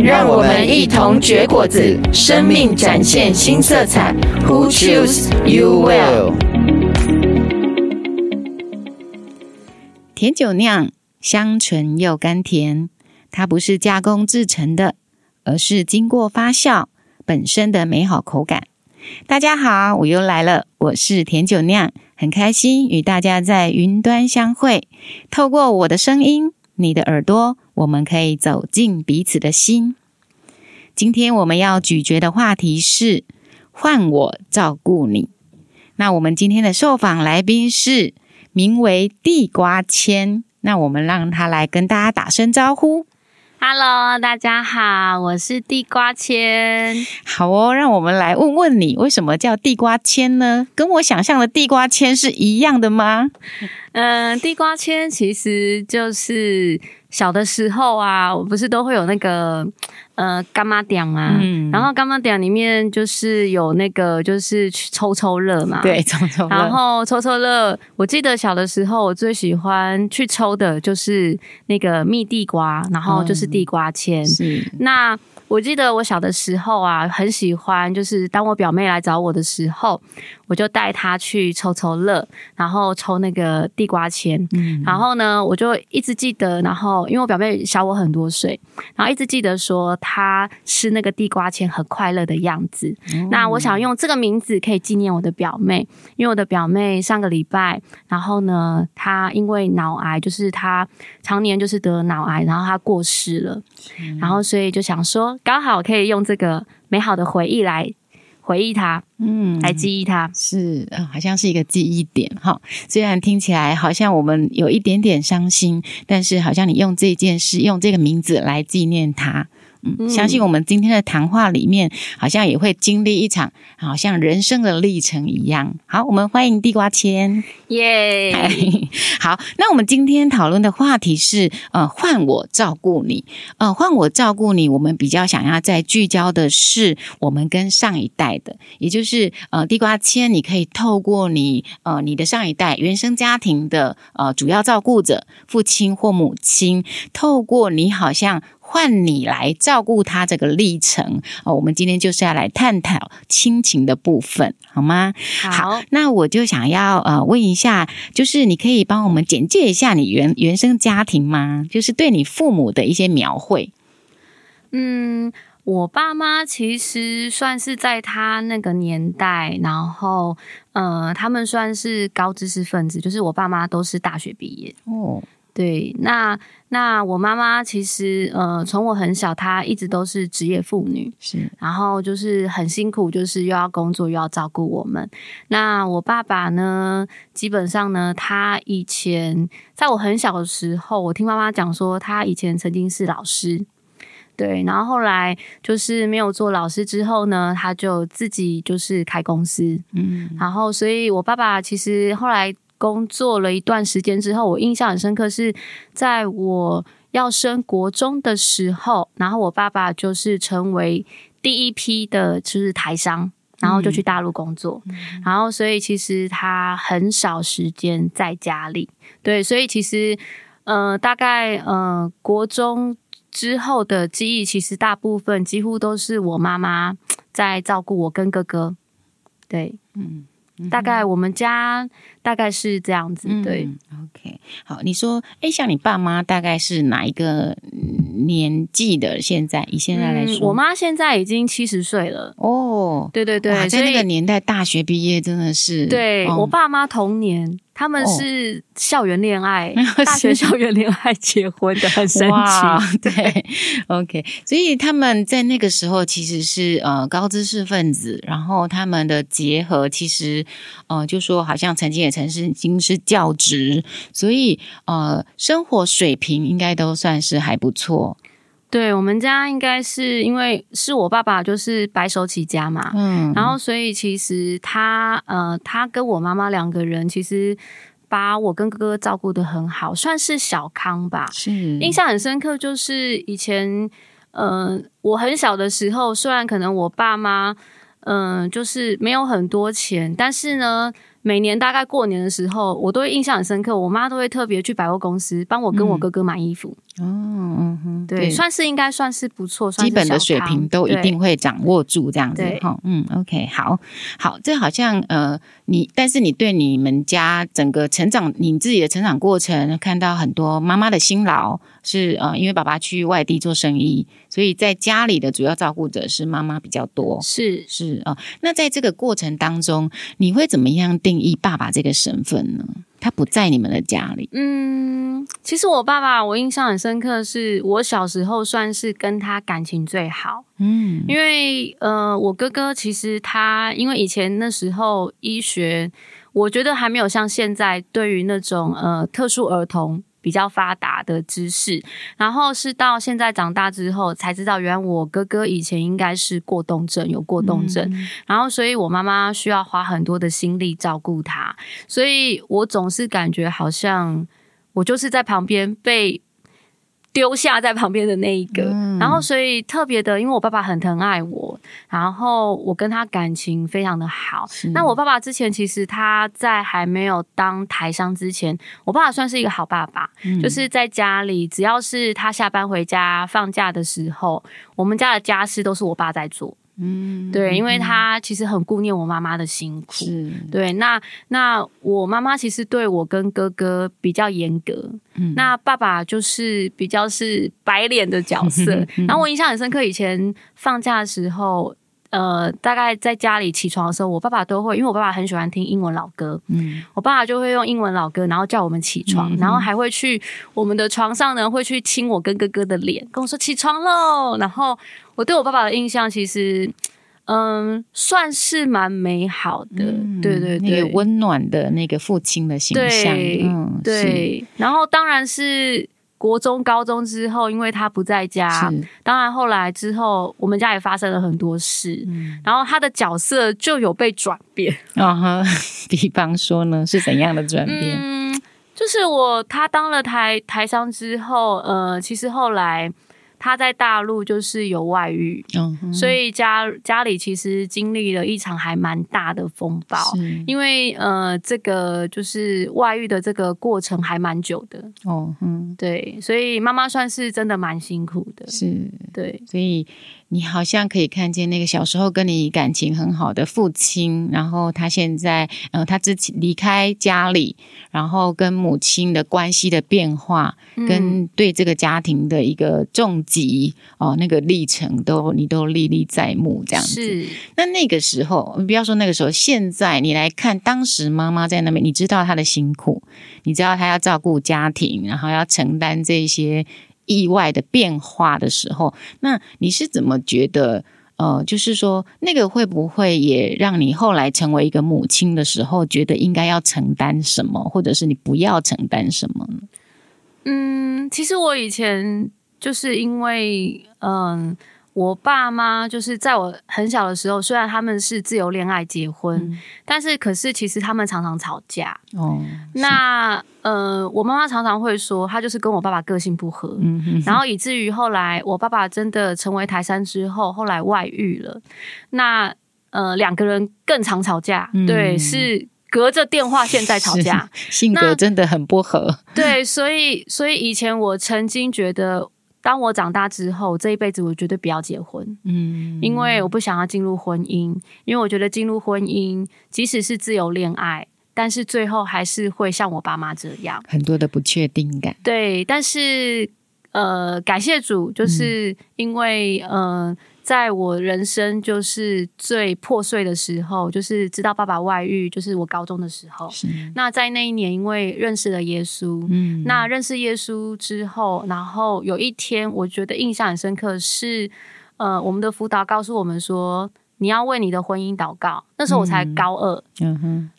让我们一同绝果子，生命展现新色彩。Who choose you well？甜酒酿，香醇又甘甜。它不是加工制成的，而是经过发酵本身的美好口感。大家好，我又来了，我是甜酒酿，很开心与大家在云端相会。透过我的声音，你的耳朵。我们可以走进彼此的心。今天我们要咀嚼的话题是“换我照顾你”。那我们今天的受访来宾是名为地瓜千，那我们让他来跟大家打声招呼。Hello，大家好，我是地瓜千。好哦，让我们来问问你，为什么叫地瓜千呢？跟我想象的地瓜千是一样的吗？嗯、呃，地瓜千其实就是。小的时候啊，我不是都会有那个呃干妈店嘛，嗯、然后干妈店里面就是有那个就是抽抽乐嘛，对，抽抽乐。然后抽抽乐，我记得小的时候我最喜欢去抽的就是那个蜜地瓜，然后就是地瓜签。嗯、是那。我记得我小的时候啊，很喜欢，就是当我表妹来找我的时候，我就带他去抽抽乐，然后抽那个地瓜签。嗯，然后呢，我就一直记得，然后因为我表妹小我很多岁，然后一直记得说她吃那个地瓜签很快乐的样子。嗯，那我想用这个名字可以纪念我的表妹，因为我的表妹上个礼拜，然后呢，她因为脑癌，就是她常年就是得脑癌，然后她过世了，嗯，然后所以就想说。刚好可以用这个美好的回忆来回忆它，嗯，来记忆它，是，好像是一个记忆点哈。虽然听起来好像我们有一点点伤心，但是好像你用这件事，用这个名字来纪念他。嗯，相信我们今天的谈话里面，好像也会经历一场好像人生的历程一样。好，我们欢迎地瓜千，耶 好，那我们今天讨论的话题是，呃，换我照顾你，呃，换我照顾你。我们比较想要再聚焦的是，我们跟上一代的，也就是呃，地瓜千，你可以透过你呃，你的上一代原生家庭的呃主要照顾者，父亲或母亲，透过你好像。换你来照顾他这个历程哦，我们今天就是要来探讨亲情的部分，好吗？好，好，那我就想要呃问一下，就是你可以帮我们简介一下你原原生家庭吗？就是对你父母的一些描绘。嗯，我爸妈其实算是在他那个年代，然后呃，他们算是高知识分子，就是我爸妈都是大学毕业哦。对，那那我妈妈其实呃，从我很小，她一直都是职业妇女，是，然后就是很辛苦，就是又要工作又要照顾我们。那我爸爸呢，基本上呢，他以前在我很小的时候，我听妈妈讲说，他以前曾经是老师，对，然后后来就是没有做老师之后呢，他就自己就是开公司，嗯，然后所以我爸爸其实后来。工作了一段时间之后，我印象很深刻，是在我要升国中的时候，然后我爸爸就是成为第一批的，就是台商，然后就去大陆工作，嗯、然后所以其实他很少时间在家里，对，所以其实呃，大概呃国中之后的记忆，其实大部分几乎都是我妈妈在照顾我跟哥哥，对，嗯。大概我们家大概是这样子，对。嗯，OK，好，你说，哎，像你爸妈大概是哪一个年纪的？现在以现在来说，嗯，我妈现在已经七十岁了。哦，对对对，在那个年代大学毕业真的是，对，哦，我爸妈同年。他们是校园恋爱，哦、大学校园恋爱结婚的，很神奇。对，OK，所以他们在那个时候其实是呃高知识分子，然后他们的结合其实呃就说好像曾经也曾经是教职，所以呃生活水平应该都算是还不错。对，我们家应该是因为是我爸爸就是白手起家嘛，嗯，然后所以其实他呃，他跟我妈妈两个人其实把我跟哥哥照顾的很好，算是小康吧。是，印象很深刻，就是以前呃，我很小的时候，虽然可能我爸妈嗯、呃，就是没有很多钱，但是呢。每年大概过年的时候，我都会印象很深刻。我妈都会特别去百货公司帮我跟我哥哥买衣服。哦，嗯哼，对，对算是应该算是不错，基本的水平都一定会掌握住这样子。哈，嗯，OK，好，好，这好像呃，你但是你对你们家整个成长，你自己的成长过程，看到很多妈妈的辛劳。是呃，因为爸爸去外地做生意，所以在家里的主要照顾者是妈妈比较多。是是啊、呃，那在这个过程当中，你会怎么样定义爸爸这个身份呢？他不在你们的家里。嗯，其实我爸爸我印象很深刻，是我小时候算是跟他感情最好。嗯，因为呃，我哥哥其实他因为以前那时候医学，我觉得还没有像现在对于那种呃特殊儿童。比较发达的知识，然后是到现在长大之后才知道，原来我哥哥以前应该是过动症，有过动症，嗯、然后所以我妈妈需要花很多的心力照顾他，所以我总是感觉好像我就是在旁边被。丢下在旁边的那一个，嗯、然后所以特别的，因为我爸爸很疼爱我，然后我跟他感情非常的好。那我爸爸之前其实他在还没有当台商之前，我爸爸算是一个好爸爸，嗯、就是在家里只要是他下班回家放假的时候，我们家的家事都是我爸在做。嗯，对，因为他其实很顾念我妈妈的辛苦。对，那那我妈妈其实对我跟哥哥比较严格。嗯，那爸爸就是比较是白脸的角色。嗯、然后我印象很深刻，以前放假的时候，呃，大概在家里起床的时候，我爸爸都会，因为我爸爸很喜欢听英文老歌。嗯，我爸爸就会用英文老歌，然后叫我们起床，嗯、然后还会去我们的床上呢，会去亲我跟哥哥的脸，跟我说起床喽，然后。我对我爸爸的印象其实，嗯，算是蛮美好的，嗯、对对对，那个温暖的那个父亲的形象，对，嗯、对。然后当然是国中、高中之后，因为他不在家，是当然后来之后，我们家也发生了很多事，嗯、然后他的角色就有被转变。啊哈，比方说呢，是怎样的转变？嗯，就是我他当了台台商之后，呃，其实后来。他在大陆就是有外遇，嗯、所以家家里其实经历了一场还蛮大的风暴，因为呃，这个就是外遇的这个过程还蛮久的哦，嗯，对，所以妈妈算是真的蛮辛苦的，是，对，所以。你好像可以看见那个小时候跟你感情很好的父亲，然后他现在，呃，他自己离开家里，然后跟母亲的关系的变化，嗯、跟对这个家庭的一个重击哦，那个历程都你都历历在目，这样子。是。那那个时候，不要说那个时候，现在你来看，当时妈妈在那边，你知道她的辛苦，你知道她要照顾家庭，然后要承担这些。意外的变化的时候，那你是怎么觉得？呃，就是说，那个会不会也让你后来成为一个母亲的时候，觉得应该要承担什么，或者是你不要承担什么呢？嗯，其实我以前就是因为，嗯。我爸妈就是在我很小的时候，虽然他们是自由恋爱结婚，嗯、但是可是其实他们常常吵架。哦，那呃，我妈妈常常会说，她就是跟我爸爸个性不合，嗯、哼哼然后以至于后来我爸爸真的成为台山之后，后来外遇了。那呃，两个人更常吵架，嗯、对，是隔着电话线在吵架，性格真的很不合。对，所以所以以前我曾经觉得。当我长大之后，这一辈子我绝对不要结婚，嗯，因为我不想要进入婚姻，因为我觉得进入婚姻，即使是自由恋爱，但是最后还是会像我爸妈这样，很多的不确定感。对，但是呃，感谢主，就是因为嗯。呃在我人生就是最破碎的时候，就是知道爸爸外遇，就是我高中的时候。是那在那一年，因为认识了耶稣，嗯，那认识耶稣之后，然后有一天，我觉得印象很深刻是，呃，我们的辅导告诉我们说，你要为你的婚姻祷告。那时候我才高二，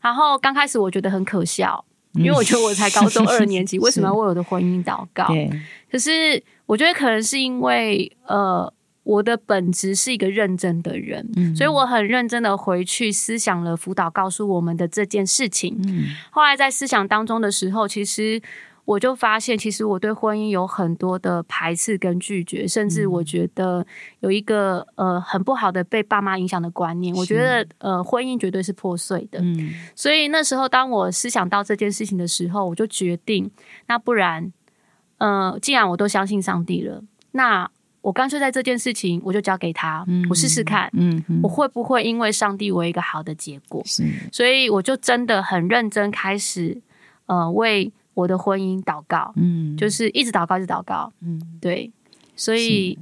然后刚开始我觉得很可笑。因为我觉得我才高中二年级，为什么要为我的婚姻祷告？对，可是我觉得可能是因为呃。我的本质是一个认真的人，嗯，所以我很认真的回去思想了辅导告诉我们的这件事情。嗯，后来在思想当中的时候，其实我就发现，其实我对婚姻有很多的排斥跟拒绝，甚至我觉得有一个呃很不好的被爸妈影响的观念。我觉得呃婚姻绝对是破碎的。嗯，所以那时候当我思想到这件事情的时候，我就决定，那不然，呃，既然我都相信上帝了，那。我干脆在这件事情，我就交给他，嗯、我试试看，嗯，嗯，我会不会因为上帝有一个好的结果？是，所以我就真的很认真开始，呃，为我的婚姻祷告，嗯，就是一直祷告，一直祷告，嗯，对，所以。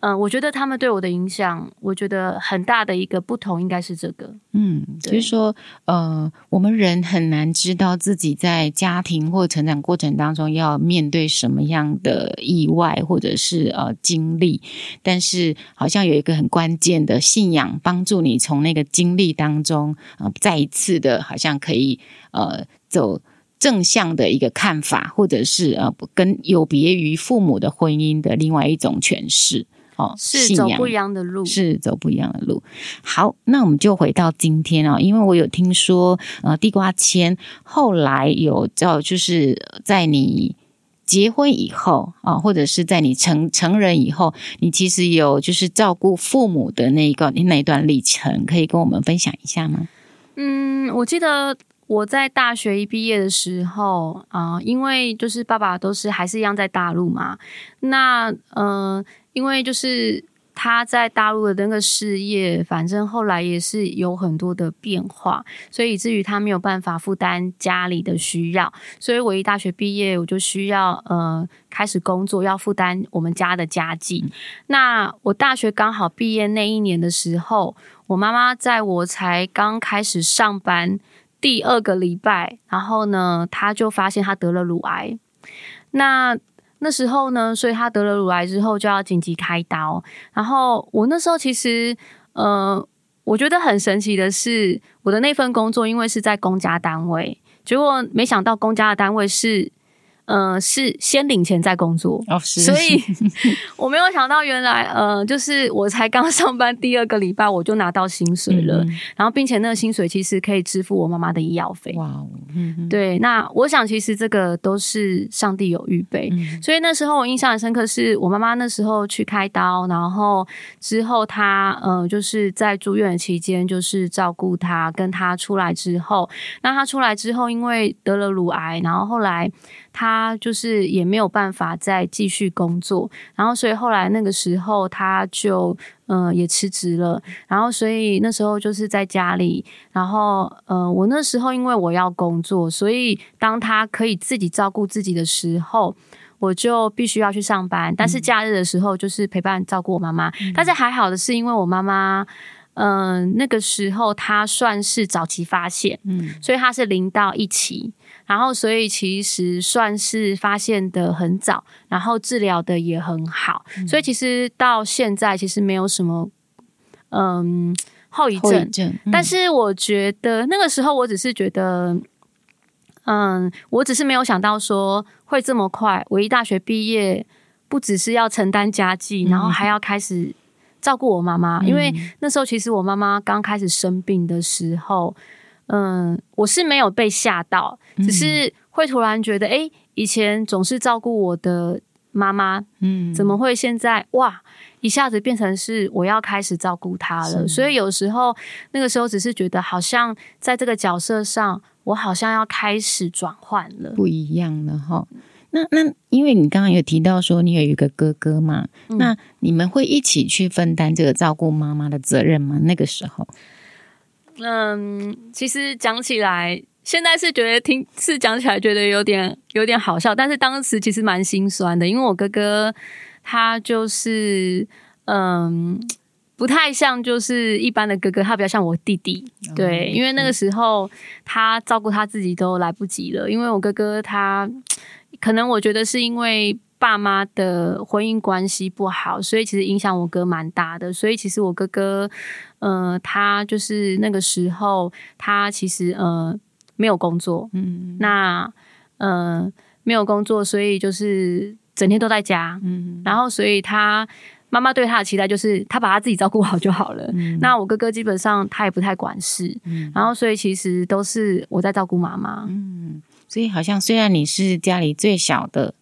嗯、呃，我觉得他们对我的影响，我觉得很大的一个不同应该是这个。嗯，就是说，呃，我们人很难知道自己在家庭或成长过程当中要面对什么样的意外或者是呃经历，但是好像有一个很关键的信仰帮助你从那个经历当中，呃，再一次的，好像可以呃走正向的一个看法，或者是呃跟有别于父母的婚姻的另外一种诠释。哦，是走不一样的路，是走不一样的路。好，那我们就回到今天啊，因为我有听说，呃，地瓜签后来有叫，就是在你结婚以后啊，或者是在你成成人以后，你其实有就是照顾父母的那一个那一段历程，可以跟我们分享一下吗？嗯，我记得我在大学一毕业的时候啊，呃，因为就是爸爸都是还是一样在大陆嘛，那嗯。呃因为就是他在大陆的那个事业，反正后来也是有很多的变化，所以以至于他没有办法负担家里的需要，所以我一大学毕业，我就需要呃开始工作，要负担我们家的家计。那我大学刚好毕业那一年的时候，我妈妈在我才刚开始上班第二个礼拜，然后呢，她就发现她得了乳癌。那那时候呢，所以他得了乳癌之后就要紧急开刀。然后我那时候其实，呃，我觉得很神奇的是，我的那份工作因为是在公家单位，结果没想到公家的单位是。嗯、呃，是先领钱再工作哦，是，所以 我没有想到，原来呃，就是我才刚上班第二个礼拜，我就拿到薪水了，嗯、然后并且那个薪水其实可以支付我妈妈的医药费。哇，嗯，对，那我想其实这个都是上帝有预备，嗯、所以那时候我印象很深刻，是我妈妈那时候去开刀，然后之后她呃，就是在住院的期间，就是照顾她，跟她出来之后，那她出来之后，因为得了乳癌，然后后来。他就是也没有办法再继续工作，然后所以后来那个时候他就嗯、呃、也辞职了，然后所以那时候就是在家里，然后呃我那时候因为我要工作，所以当他可以自己照顾自己的时候，我就必须要去上班，但是假日的时候就是陪伴照顾我妈妈，嗯、但是还好的是因为我妈妈。嗯、呃，那个时候她算是早期发现，嗯，所以她是零到一期，然后所以其实算是发现的很早，然后治疗的也很好，嗯、所以其实到现在其实没有什么嗯后遗症，遗症嗯、但是我觉得那个时候我只是觉得，嗯，我只是没有想到说会这么快，我一大学毕业，不只是要承担家计，然后还要开始。照顾我妈妈，因为那时候其实我妈妈刚开始生病的时候，嗯，我是没有被吓到，只是会突然觉得，哎、欸，以前总是照顾我的妈妈，嗯，怎么会现在哇，一下子变成是我要开始照顾她了？所以有时候那个时候只是觉得，好像在这个角色上，我好像要开始转换了，不一样了哈。那那，因为你刚刚有提到说你有一个哥哥嘛，嗯、那你们会一起去分担这个照顾妈妈的责任吗？那个时候，嗯，其实讲起来，现在是觉得听是讲起来觉得有点有点好笑，但是当时其实蛮心酸的，因为我哥哥他就是嗯，不太像就是一般的哥哥，他比较像我弟弟，对，嗯、因为那个时候他照顾他自己都来不及了，因为我哥哥他。可能我觉得是因为爸妈的婚姻关系不好，所以其实影响我哥蛮大的。所以其实我哥哥，呃，他就是那个时候，他其实呃没有工作，嗯，那呃没有工作，所以就是整天都在家，嗯，然后所以他妈妈对他的期待就是他把他自己照顾好就好了。嗯，那我哥哥基本上他也不太管事，嗯，然后所以其实都是我在照顾妈妈，嗯，所以好像虽然你是家里最小的。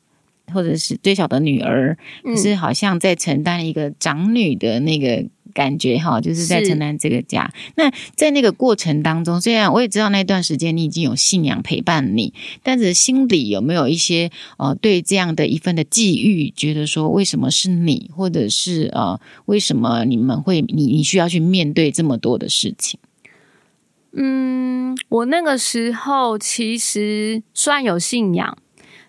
或者是最小的女儿，可是好像在承担一个长女的那个感觉哈，就是在承担这个家。那在那个过程当中，虽然我也知道那段时间你已经有信仰陪伴你，但是心里有没有一些呃对这样的一份的际遇，觉得说为什么是你，或者是呃为什么你们会你你需要去面对这么多的事情？嗯，我那个时候其实虽然有信仰。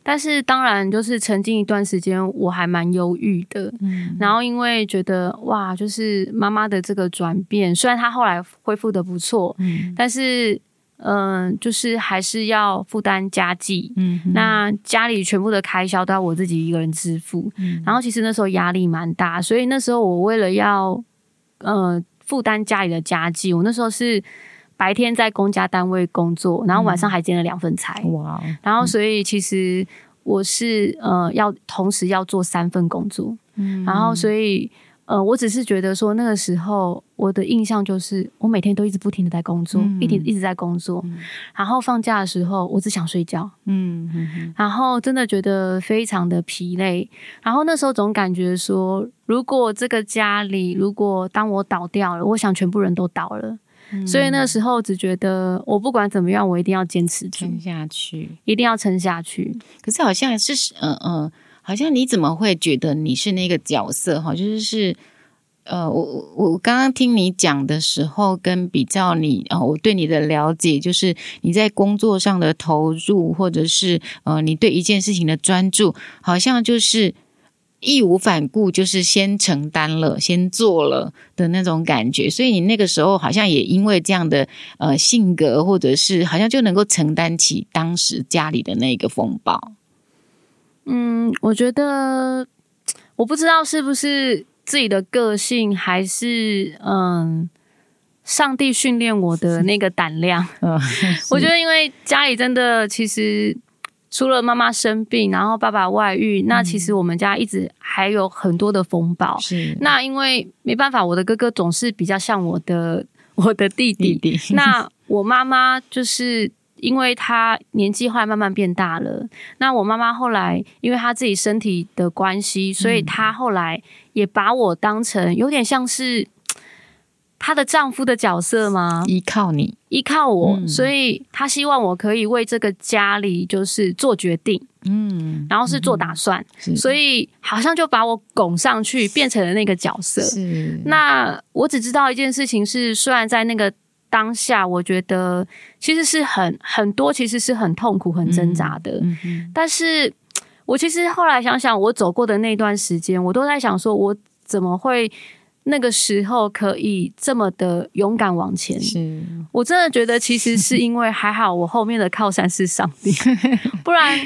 但是当然，就是曾经一段时间，我还蛮忧郁的。嗯，然后因为觉得哇，就是妈妈的这个转变，虽然她后来恢复的不错，嗯，但是嗯、呃，就是还是要负担家计，嗯，那家里全部的开销都要我自己一个人支付，嗯，然后其实那时候压力蛮大，所以那时候我为了要呃负担家里的家计，我那时候是。白天在公家单位工作，然后晚上还兼了两份差。哇、嗯！然后所以其实我是呃要同时要做三份工作。嗯。然后所以呃，我只是觉得说那个时候我的印象就是我每天都一直不停的在工作，嗯、一直一直在工作。嗯、然后放假的时候，我只想睡觉。嗯嗯嗯。然后真的觉得非常的疲累。然后那时候总感觉说，如果这个家里，如果当我倒掉了，我想全部人都倒了。所以那个时候只觉得，我不管怎么样，我一定要坚持撑下去，一定要撑下去。可是好像是，嗯、呃、嗯，好像你怎么会觉得你是那个角色？哈，就是是，呃，我我刚刚听你讲的时候，跟比较你啊、呃，我对你的了解，就是你在工作上的投入，或者是呃，你对一件事情的专注，好像就是。义无反顾，就是先承担了，先做了的那种感觉。所以你那个时候好像也因为这样的呃性格，或者是好像就能够承担起当时家里的那个风暴。嗯，我觉得我不知道是不是自己的个性，还是嗯，上帝训练我的那个胆量。嗯，我觉得因为家里真的其实。除了妈妈生病，然后爸爸外遇，嗯，那其实我们家一直还有很多的风暴。是，那因为没办法，我的哥哥总是比较像我的我的弟弟。弟弟那我妈妈就是因为她年纪后来慢慢变大了，那我妈妈后来因为她自己身体的关系，所以她后来也把我当成有点像是。她的丈夫的角色吗？依靠你，依靠我，嗯、所以她希望我可以为这个家里就是做决定，嗯，然后是做打算，嗯、所以好像就把我拱上去，变成了那个角色。是，那我只知道一件事情是，虽然在那个当下，我觉得其实是很很多，其实是很痛苦、很挣扎的，嗯。嗯、但是我其实后来想想，我走过的那段时间，我都在想，说我怎么会。那个时候可以这么的勇敢往前，是。我真的觉得其实是因为还好我后面的靠山是上帝，不然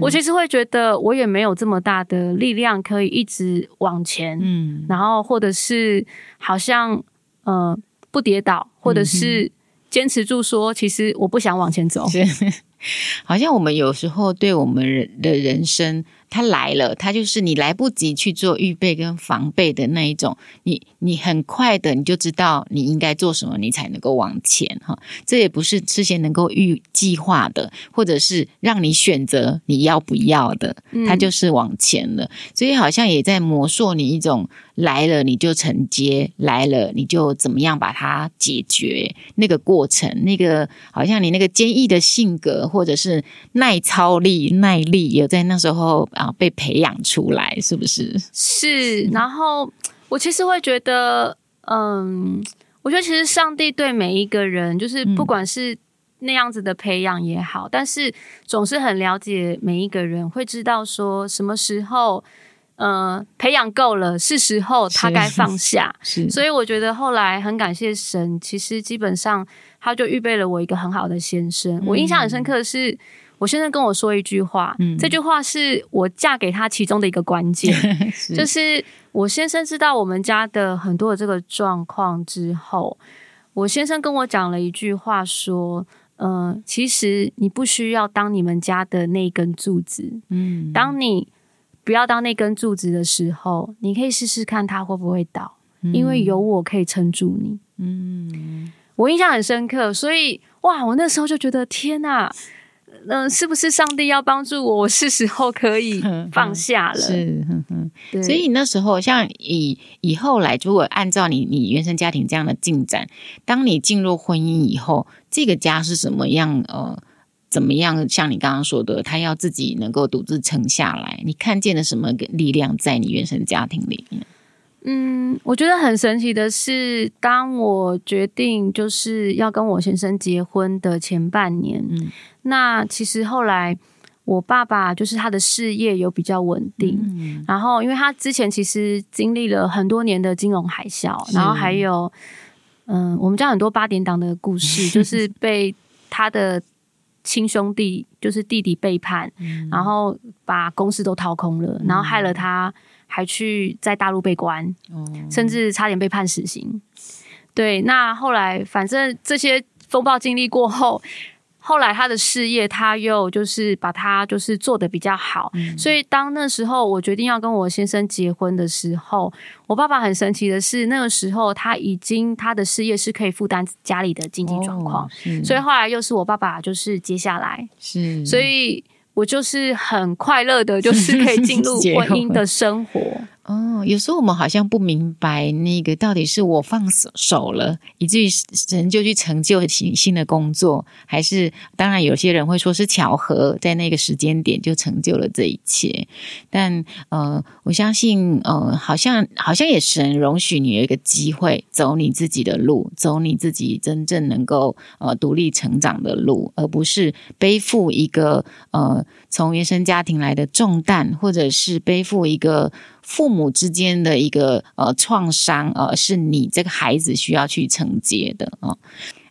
我其实会觉得我也没有这么大的力量可以一直往前，嗯，然后或者是好像呃不跌倒，或者是坚持住说其实我不想往前走，好像我们有时候对我们人的人生。他来了，他就是你来不及去做预备跟防备的那一种，你你很快的你就知道你应该做什么，你才能够往前哈。这也不是事先能够预计划的，或者是让你选择你要不要的，它就是往前了。所以好像也在磨塑你一种来了你就承接，来了你就怎么样把它解决那个过程，那个好像你那个坚毅的性格或者是耐操力、耐力，有在那时候。啊，被培养出来是不是？是。然后我其实会觉得，嗯，我觉得其实上帝对每一个人，就是不管是那样子的培养也好，嗯，但是总是很了解每一个人，会知道说什么时候，呃，培养够了，是时候他该放下。是。所以我觉得后来很感谢神，其实基本上他就预备了我一个很好的先生。嗯，我印象很深刻的是。我先生跟我说一句话，嗯，这句话是我嫁给他其中的一个关键，是就是我先生知道我们家的很多的这个状况之后，我先生跟我讲了一句话，说，嗯、呃，其实你不需要当你们家的那根柱子。嗯，当你不要当那根柱子的时候，你可以试试看它会不会倒，嗯、因为有我可以撑住你。嗯，我印象很深刻，所以哇，我那时候就觉得天哪！嗯、呃，是不是上帝要帮助我？我是时候可以 放下了。是，所以那时候，像以以后来，如果按照你你原生家庭这样的进展，当你进入婚姻以后，这个家是什么样？呃，怎么样？像你刚刚说的，他要自己能够独自撑下来，你看见了什么力量在你原生家庭里面？嗯，我觉得很神奇的是，当我决定就是要跟我先生结婚的前半年，嗯，那其实后来我爸爸就是他的事业有比较稳定，嗯，然后因为他之前其实经历了很多年的金融海啸，然后还有嗯，我们家很多八点档的故事，就是被他的亲兄弟就是弟弟背叛，嗯，然后把公司都掏空了，然后害了他。还去在大陆被关，哦、甚至差点被判死刑。对，那后来反正这些风暴经历过后，后来他的事业他又就是把他就是做的比较好。嗯、所以当那时候我决定要跟我先生结婚的时候，我爸爸很神奇的是，那个时候他已经他的事业是可以负担家里的经济状况，哦、所以后来又是我爸爸就是接下来，是所以。我就是很快乐的，就是可以进入 婚姻的生活。哦，有时候我们好像不明白那个到底是我放手了，以至于神就去成就新新的工作，还是当然有些人会说是巧合，在那个时间点就成就了这一切。但呃，我相信呃，好像好像也神容许你有一个机会走你自己的路，走你自己真正能够呃独立成长的路，而不是背负一个呃从原生家庭来的重担，或者是背负一个。父母之间的一个呃创伤，呃，是你这个孩子需要去承接的哦。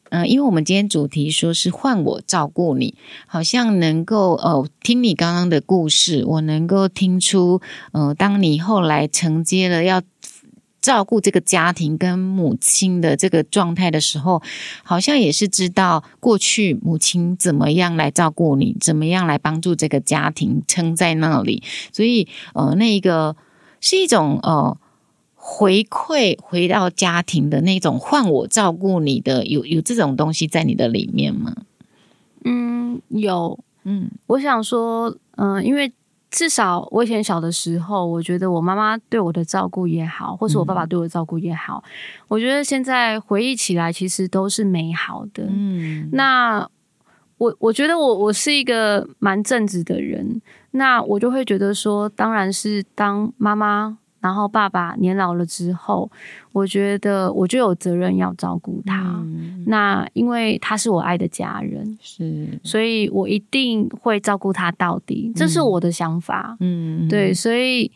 嗯、呃，因为我们今天主题说是换我照顾你，好像能够呃听你刚刚的故事，我能够听出，呃，当你后来承接了要照顾这个家庭跟母亲的这个状态的时候，好像也是知道过去母亲怎么样来照顾你，怎么样来帮助这个家庭撑在那里，所以呃那一个。是一种呃回馈回到家庭的那种换我照顾你的，有有这种东西在你的里面吗？嗯，有，嗯，我想说，嗯、呃，因为至少我以前小的时候，我觉得我妈妈对我的照顾也好，或是我爸爸对我的照顾也好，嗯、我觉得现在回忆起来，其实都是美好的。嗯，那我我觉得我我是一个蛮正直的人。那我就会觉得说，当然是当妈妈，然后爸爸年老了之后，我觉得我就有责任要照顾他。嗯、那因为他是我爱的家人，是，所以我一定会照顾他到底，这是我的想法。嗯，对，所以，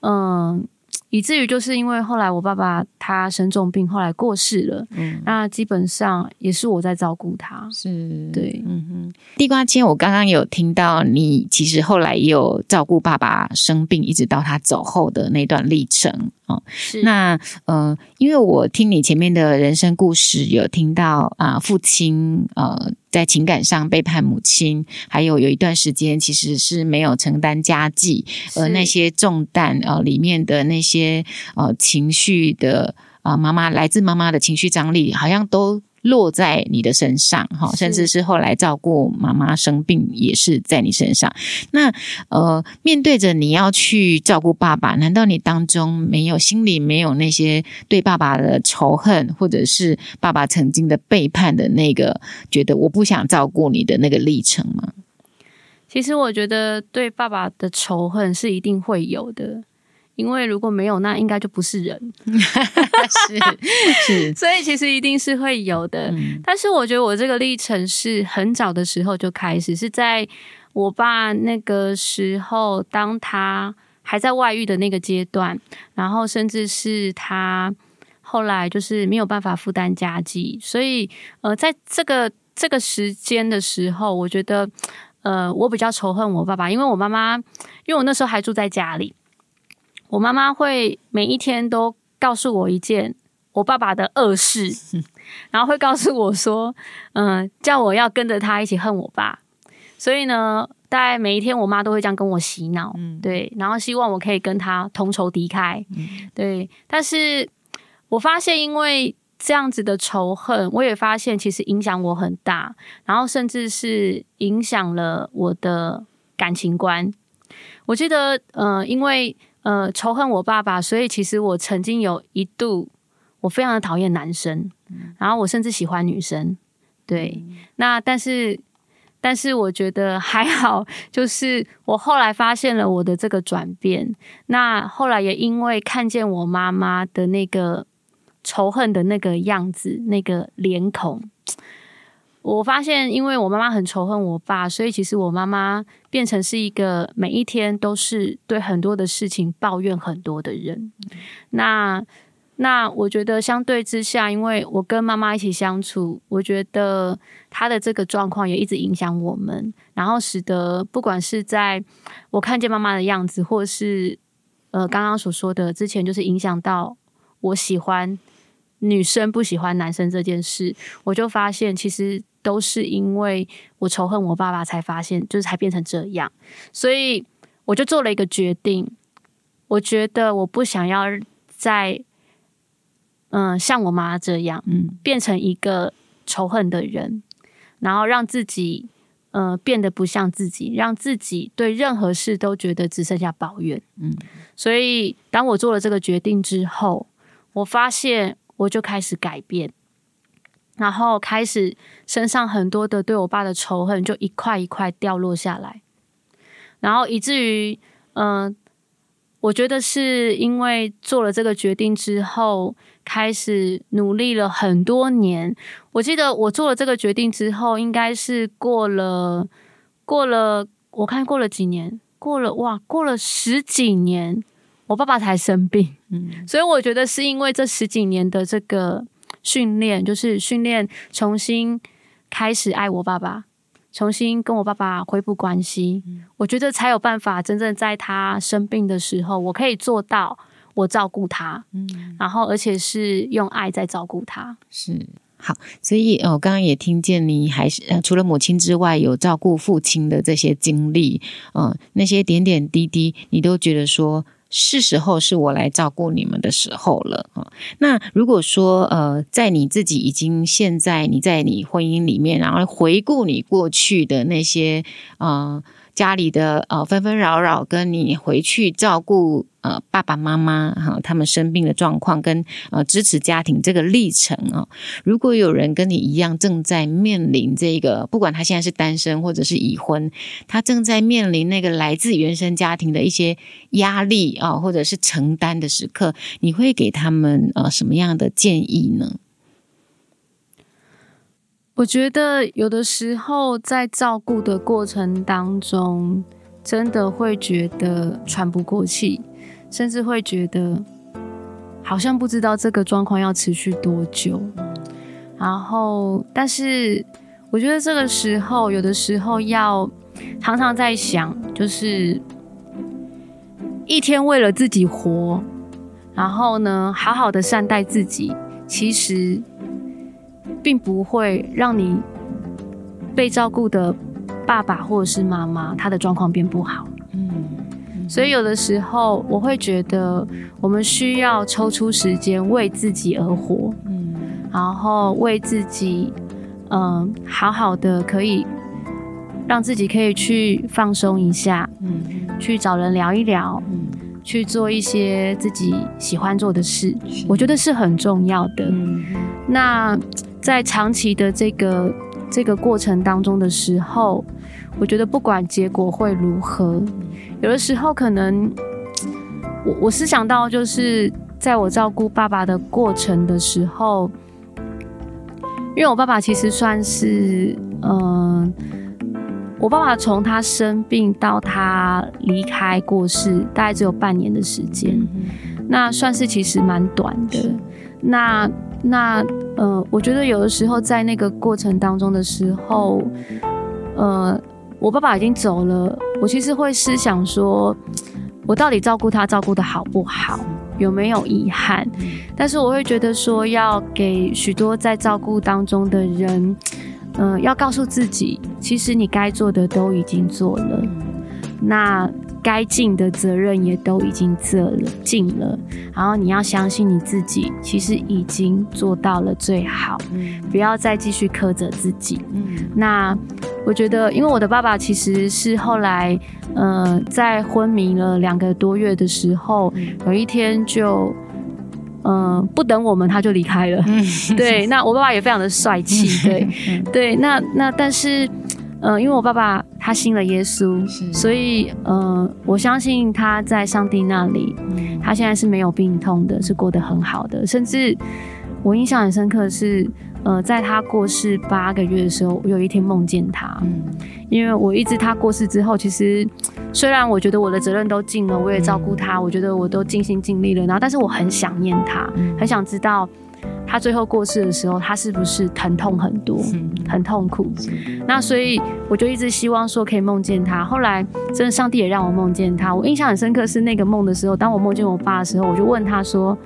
嗯。以至于就是因为后来我爸爸他生重病，后来过世了。嗯，那基本上也是我在照顾他。是，对，嗯哼。地瓜谦，我刚刚有听到你其实后来也有照顾爸爸生病，一直到他走后的那段历程。哦，是。那呃，因为我听你前面的人生故事，有听到啊、呃，父亲呃。在情感上背叛母亲，还有有一段时间其实是没有承担家计，而是那些重担呃里面的那些呃情绪的啊、呃、妈妈来自妈妈的情绪张力，好像都。落在你的身上，哈，甚至是后来照顾妈妈生病也是在你身上。那呃，面对着你要去照顾爸爸，难道你当中没有心里没有那些对爸爸的仇恨，或者是爸爸曾经的背叛的那个，觉得我不想照顾你的那个历程吗？其实我觉得对爸爸的仇恨是一定会有的。因为如果没有，那应该就不是人。是 是，所以其实一定是会有的。嗯、但是我觉得我这个历程是很早的时候就开始，是在我爸那个时候，当他还在外遇的那个阶段，然后甚至是他后来就是没有办法负担家计，所以呃，在这个这个时间的时候，我觉得呃，我比较仇恨我爸爸，因为我妈妈，因为我那时候还住在家里。我妈妈会每一天都告诉我一件我爸爸的恶事，然后会告诉我说，嗯、呃，叫我要跟着他一起恨我爸。所以呢，大概每一天我妈都会这样跟我洗脑，嗯，对，然后希望我可以跟他同仇敌忾，嗯，对。但是我发现，因为这样子的仇恨，我也发现其实影响我很大，然后甚至是影响了我的感情观。我记得，呃，因为呃仇恨我爸爸，所以其实我曾经有一度，我非常的讨厌男生，然后我甚至喜欢女生。对，那但是但是我觉得还好，就是我后来发现了我的这个转变。那后来也因为看见我妈妈的那个。仇恨的那个样子，那个脸孔，我发现，因为我妈妈很仇恨我爸，所以其实我妈妈变成是一个每一天都是对很多的事情抱怨很多的人。那那我觉得相对之下，因为我跟妈妈一起相处，我觉得她的这个状况也一直影响我们，然后使得不管是在我看见妈妈的样子，或是呃刚刚所说的之前，就是影响到我喜欢。女生不喜欢男生这件事，我就发现其实都是因为我仇恨我爸爸，才发现就是才变成这样。所以我就做了一个决定，我觉得我不想要再嗯、呃、像我妈这样，嗯，变成一个仇恨的人，然后让自己呃变得不像自己，让自己对任何事都觉得只剩下抱怨。嗯，所以当我做了这个决定之后，我发现。我就开始改变，然后开始身上很多的对我爸的仇恨就一块一块掉落下来，然后以至于，嗯、呃，我觉得是因为做了这个决定之后，开始努力了很多年。我记得我做了这个决定之后，应该是过了过了，我看过了几年，过了哇，过了十几年。我爸爸才生病，嗯，所以我觉得是因为这十几年的这个训练，就是训练重新开始爱我爸爸，重新跟我爸爸恢复关系，嗯，我觉得才有办法真正在他生病的时候，我可以做到我照顾他，嗯，然后而且是用爱在照顾他，是。好，所以呃，我刚刚也听见你还是呃，除了母亲之外，有照顾父亲的这些经历，嗯、呃，那些点点滴滴，你都觉得说是时候是我来照顾你们的时候了啊、那如果说呃，在你自己已经现在你在你婚姻里面，然后回顾你过去的那些啊。家里的呃纷纷扰扰，跟你回去照顾呃爸爸妈妈哈，他们生病的状况，跟呃支持家庭这个历程啊。如果有人跟你一样正在面临这个，不管他现在是单身或者是已婚，他正在面临那个来自原生家庭的一些压力啊，或者是承担的时刻，你会给他们呃什么样的建议呢？我觉得有的时候在照顾的过程当中，真的会觉得喘不过气，甚至会觉得好像不知道这个状况要持续多久。然后，但是我觉得这个时候，有的时候要常常在想，就是一天为了自己活，然后呢，好好的善待自己，其实。并不会让你被照顾的爸爸或者是妈妈，他的状况变不好。嗯，所以有的时候我会觉得，我们需要抽出时间为自己而活。嗯，然后为自己，嗯，好好的可以让自己可以去放松一下。嗯，去找人聊一聊。嗯，去做一些自己喜欢做的事，我觉得是很重要的。嗯，那。在长期的这个这个过程当中的时候，我觉得不管结果会如何，有的时候可能我我是想到，就是在我照顾爸爸的过程的时候，因为我爸爸其实算是嗯、呃，我爸爸从他生病到他离开过世，大概只有半年的时间，那算是其实蛮短的。那那。呃，我觉得有的时候在那个过程当中的时候，呃，我爸爸已经走了，我其实会思想说，我到底照顾他照顾的好不好？有没有遗憾？但是我会觉得说，要给许多在照顾当中的人，嗯、呃，要告诉自己，其实你该做的都已经做了，那该尽的责任也都已经做了尽了，然后你要相信你自己，其实已经做到了最好，不要再继续苛责自己。嗯。那我觉得，因为我的爸爸其实是后来，呃，在昏迷了两个多月的时候，有一天就，嗯、呃，不等我们他就离开了。对，那我爸爸也非常的帅气。对，对，那那但是，嗯、呃，因为我爸爸他信了耶稣，所以，嗯、呃，我相信他在上帝那里，他现在是没有病痛的，是过得很好的，甚至我印象很深刻的是。呃，在他过世八个月的时候，我有一天梦见他。嗯，因为我一直他过世之后，其实虽然我觉得我的责任都尽了，我也照顾他，嗯，我觉得我都尽心尽力了，然后但是我很想念他，嗯，很想知道他最后过世的时候，他是不是疼痛很多，嗯，很痛苦。那所以我就一直希望说可以梦见他。后来真的，上帝也让我梦见他。我印象很深刻是那个梦的时候，当我梦见我爸的时候，我就问他说。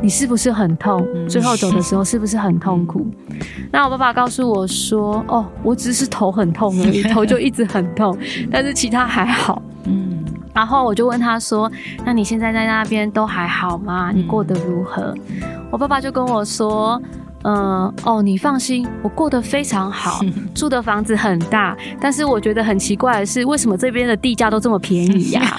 你是不是很痛？最后走的时候是不是很痛苦？那我爸爸告诉我说：“哦，我只是头很痛而已，头就一直很痛，但是其他还好。”嗯，然后我就问他说：“那你现在在那边都还好吗？你过得如何？”我爸爸就跟我说。嗯哦，你放心，我过得非常好，住的房子很大，但是我觉得很奇怪的是，为什么这边的地价都这么便宜呀、啊？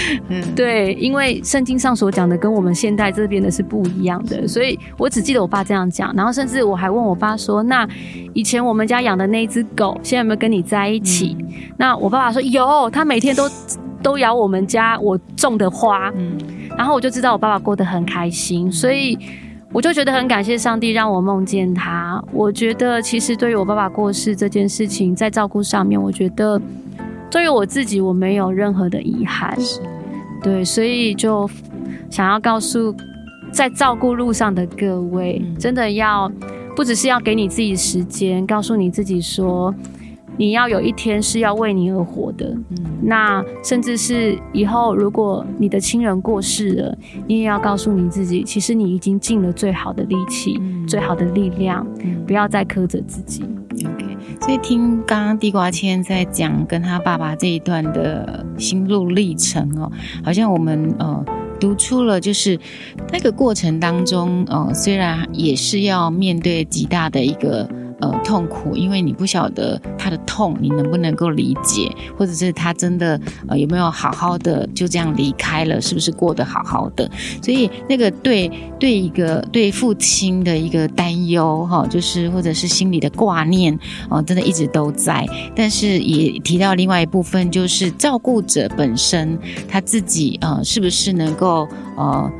对，因为圣经上所讲的跟我们现代这边的是不一样的，所以我只记得我爸这样讲，然后甚至我还问我爸说：“那以前我们家养的那只狗，现在有没有跟你在一起？”嗯、那我爸爸说：“有，他每天都都咬我们家我种的花。”嗯，然后我就知道我爸爸过得很开心，所以。我就觉得很感谢上帝让我梦见他。我觉得其实对于我爸爸过世这件事情，在照顾上面，我觉得对于我自己我没有任何的遗憾。对，所以就想要告诉在照顾路上的各位，真的要不只是要给你自己时间，告诉你自己说。你要有一天是要为你而活的，嗯，那甚至是以后如果你的亲人过世了，你也要告诉你自己，其实你已经尽了最好的力气，嗯，最好的力量，嗯，不要再苛责自己。OK，所以听刚刚地瓜千在讲跟他爸爸这一段的心路历程哦，好像我们呃读出了，就是那个过程当中，呃，虽然也是要面对极大的一个。呃，痛苦，因为你不晓得他的痛，你能不能够理解，或者是他真的呃有没有好好的就这样离开了，是不是过得好好的？所以那个对对一个对父亲的一个担忧哈，就是或者是心里的挂念哦，真的一直都在。但是也提到另外一部分，就是照顾者本身他自己呃，是不是能够呃。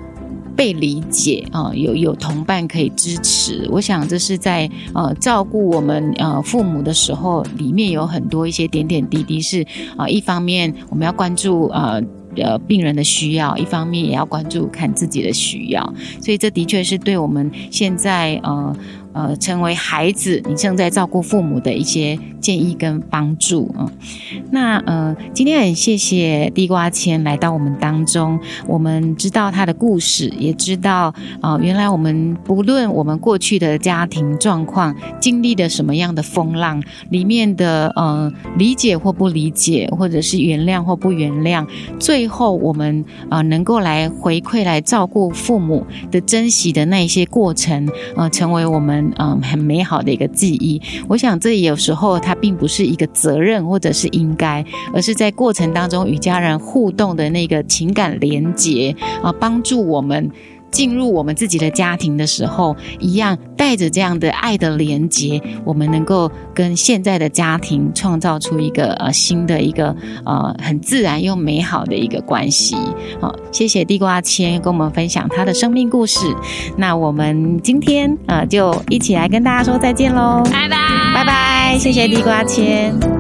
被理解啊，有有同伴可以支持，我想这是在呃照顾我们呃父母的时候，里面有很多一些点点滴滴是啊，一方面我们要关注呃呃病人的需要，一方面也要关注看自己的需要，所以这的确是对我们现在呃。呃，成为孩子，你正在照顾父母的一些建议跟帮助啊、嗯。那呃，今天很谢谢地瓜千来到我们当中，我们知道他的故事，也知道啊、原来我们不论我们过去的家庭状况，经历了什么样的风浪，里面的呃理解或不理解，或者是原谅或不原谅，最后我们啊、能够来回馈来照顾父母的珍惜的那一些过程、呃，成为我们。嗯，很美好的一个记忆。我想，这有时候它并不是一个责任或者是应该，而是在过程当中与家人互动的那个情感连接啊，帮助我们。进入我们自己的家庭的时候，一样带着这样的爱的连结，我们能够跟现在的家庭创造出一个呃新的一个呃很自然又美好的一个关系。好，谢谢地瓜千跟我们分享他的生命故事。那我们今天呃就一起来跟大家说再见喽，拜拜拜拜，谢谢地瓜千。